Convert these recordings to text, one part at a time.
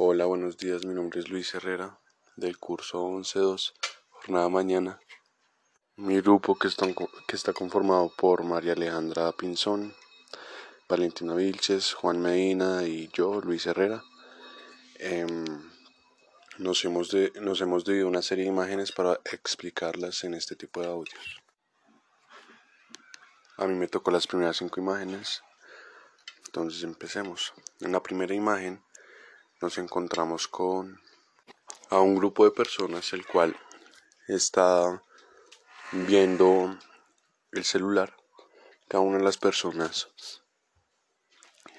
Hola, buenos días. Mi nombre es Luis Herrera del curso 11.2, jornada mañana. Mi grupo que está, que está conformado por María Alejandra Pinzón, Valentina Vilches, Juan Medina y yo, Luis Herrera. Em, nos, hemos de, nos hemos dividido una serie de imágenes para explicarlas en este tipo de audios. A mí me tocó las primeras cinco imágenes. Entonces empecemos. En la primera imagen nos encontramos con a un grupo de personas el cual está viendo el celular. Cada una de las personas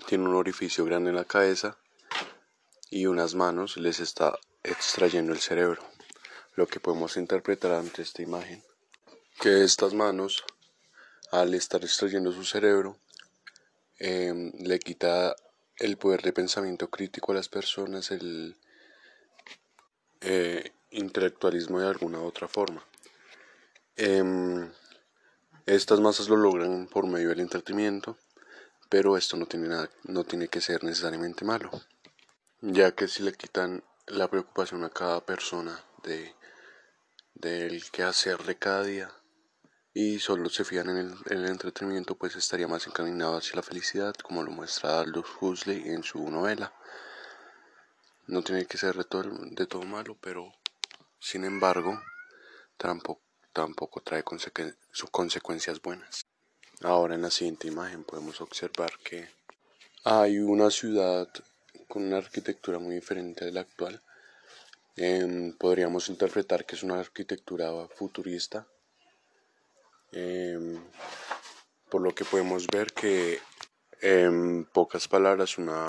tiene un orificio grande en la cabeza y unas manos les está extrayendo el cerebro. Lo que podemos interpretar ante esta imagen, que estas manos, al estar extrayendo su cerebro, em, le quita el poder de pensamiento crítico a las personas, el eh, intelectualismo de alguna otra forma. Em, estas masas lo logran por medio del entretenimiento, pero esto no tiene, nada, no tiene que ser necesariamente malo, ya que si le quitan la preocupación a cada persona de del de cada día y solo se fijan en el, entretenimiento, pues estaría más encaminado hacia la felicidad, como lo muestra Aldous Huxley en su novela. No tiene que ser de todo, malo, pero sin embargo, tampoco, tampoco trae sus consecuencias buenas. Ahora en la siguiente imagen podemos observar que hay una ciudad con una arquitectura muy diferente de la actual. Em, podríamos interpretar que es una arquitectura futurista Em, por lo que podemos ver que en pocas palabras una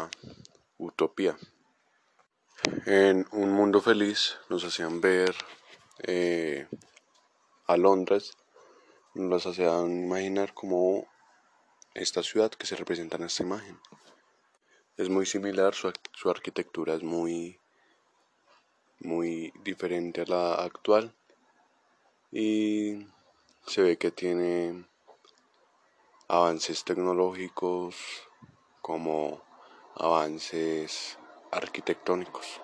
utopía. En un mundo feliz nos hacían ver eh, a Londres, nos hacían imaginar como esta ciudad que se representa en esta imagen. Es muy similar, su, su arquitectura es muy, muy diferente a la actual y se ve que tiene avances tecnológicos como avances arquitectónicos.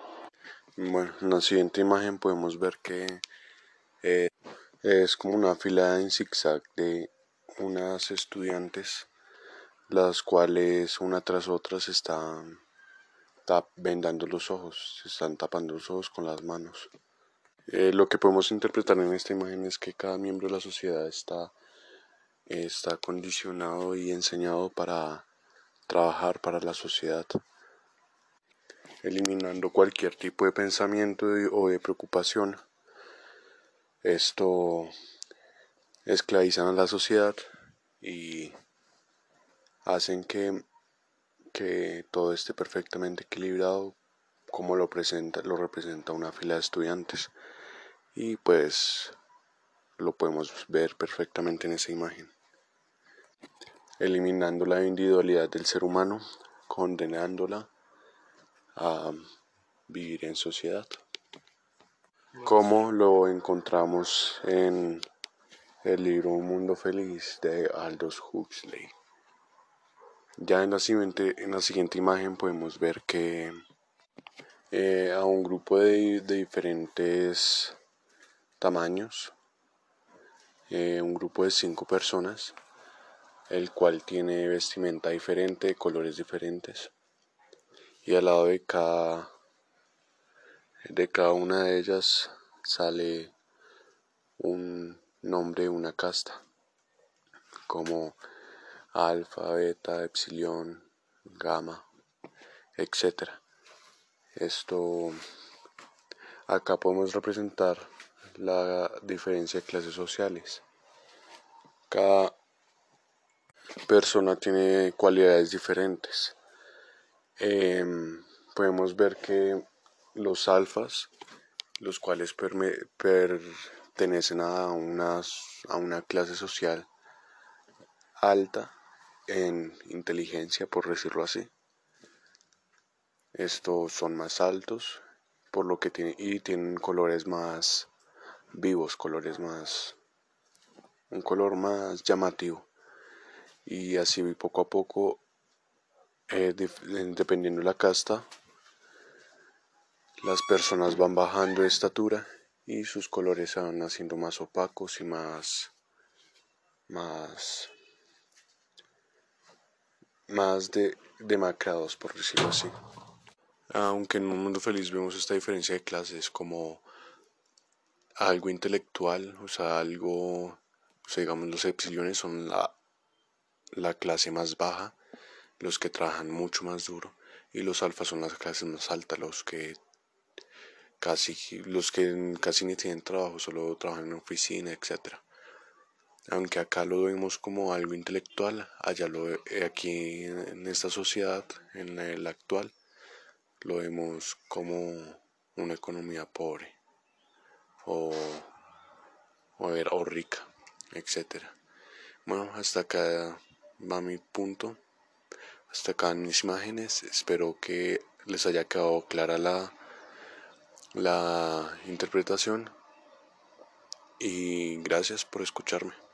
Bueno, en la siguiente imagen podemos ver que eh, es como una fila en zigzag de unas estudiantes, las cuales una tras otra se están vendando los ojos, se están tapando los ojos con las manos. Eh, lo que podemos interpretar en esta imagen es que cada miembro de la sociedad está, está condicionado y enseñado para trabajar para la sociedad, eliminando cualquier tipo de pensamiento o de preocupación. Esto esclavizan a la sociedad y hacen que, que todo esté perfectamente equilibrado como lo presenta, lo representa una fila de estudiantes y pues lo podemos ver perfectamente en esa imagen. Eliminando la individualidad del ser humano, condenándola a vivir en sociedad. Como lo encontramos en el libro Un Mundo Feliz de Aldous Huxley. Ya en la siguiente, en la siguiente imagen podemos ver que eh, a un grupo de, de diferentes tamaños, eh, un grupo de cinco personas, el cual tiene vestimenta diferente, colores diferentes, y al lado de cada, de cada una de ellas sale un nombre de una casta, como alfa, beta, epsilon, gamma, etc. Esto acá podemos representar la diferencia de clases sociales. Cada persona tiene cualidades diferentes. Em, podemos ver que los alfas, los cuales pertenecen a, a una clase social alta en inteligencia, por decirlo así. Estos son más altos, por lo que tienen y tienen colores más vivos, colores más, un color más llamativo. Y así poco a poco, eh, dependiendo de la casta, las personas van bajando de estatura y sus colores se van haciendo más opacos y más más más de demacrados por decirlo así aunque en un mundo feliz vemos esta diferencia de clases como algo intelectual o sea algo o sea, digamos los epsilones son la la clase más baja los que trabajan mucho más duro y los alfas son las clases más altas los que casi los que casi ni tienen trabajo, solo trabajan en oficina, etc. Aunque acá lo vemos como algo intelectual, allá lo aquí en esta sociedad, en el actual, lo vemos como una economía pobre o, o, o rica, etc. Bueno, hasta acá va mi punto. Hasta acá mis imágenes. Espero que les haya quedado clara la la interpretación y gracias por escucharme.